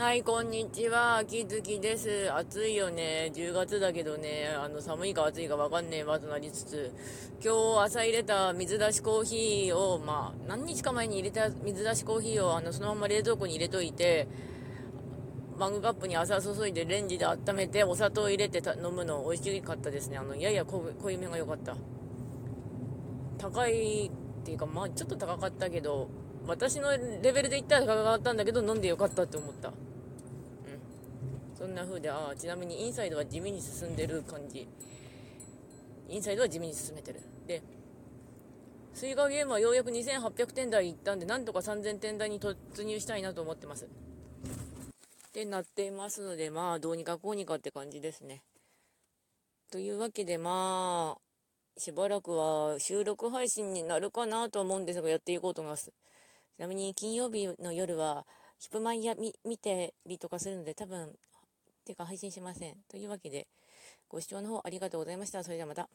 はい、こんにちは。秋月です。暑いよね。10月だけどね、あの、寒いか暑いかわかんねえわとなりつつ、今日朝入れた水出しコーヒーを、まあ、何日か前に入れた水出しコーヒーを、あの、そのまま冷蔵庫に入れといて、マグカップに朝注いでレンジで温めて、お砂糖入れて飲むの美味しかったですね。あの、やや濃いめが良かった。高いっていうか、まあ、ちょっと高かったけど、私のレベルで言ったら高かったんだけど、飲んでよかったって思った。そんな風で、ああ、ちなみにインサイドは地味に進んでる感じ。インサイドは地味に進めてる。で、スイカゲームはようやく2800点台いったんで、なんとか3000点台に突入したいなと思ってます。ってなっていますので、まあ、どうにかこうにかって感じですね。というわけで、まあ、しばらくは収録配信になるかなと思うんですが、やっていこうと思います。ちなみに金曜日の夜は、ヒップマイヤ見てりとかするので、多分てか配信しません。というわけで、ご視聴の方ありがとうございました。それではまた。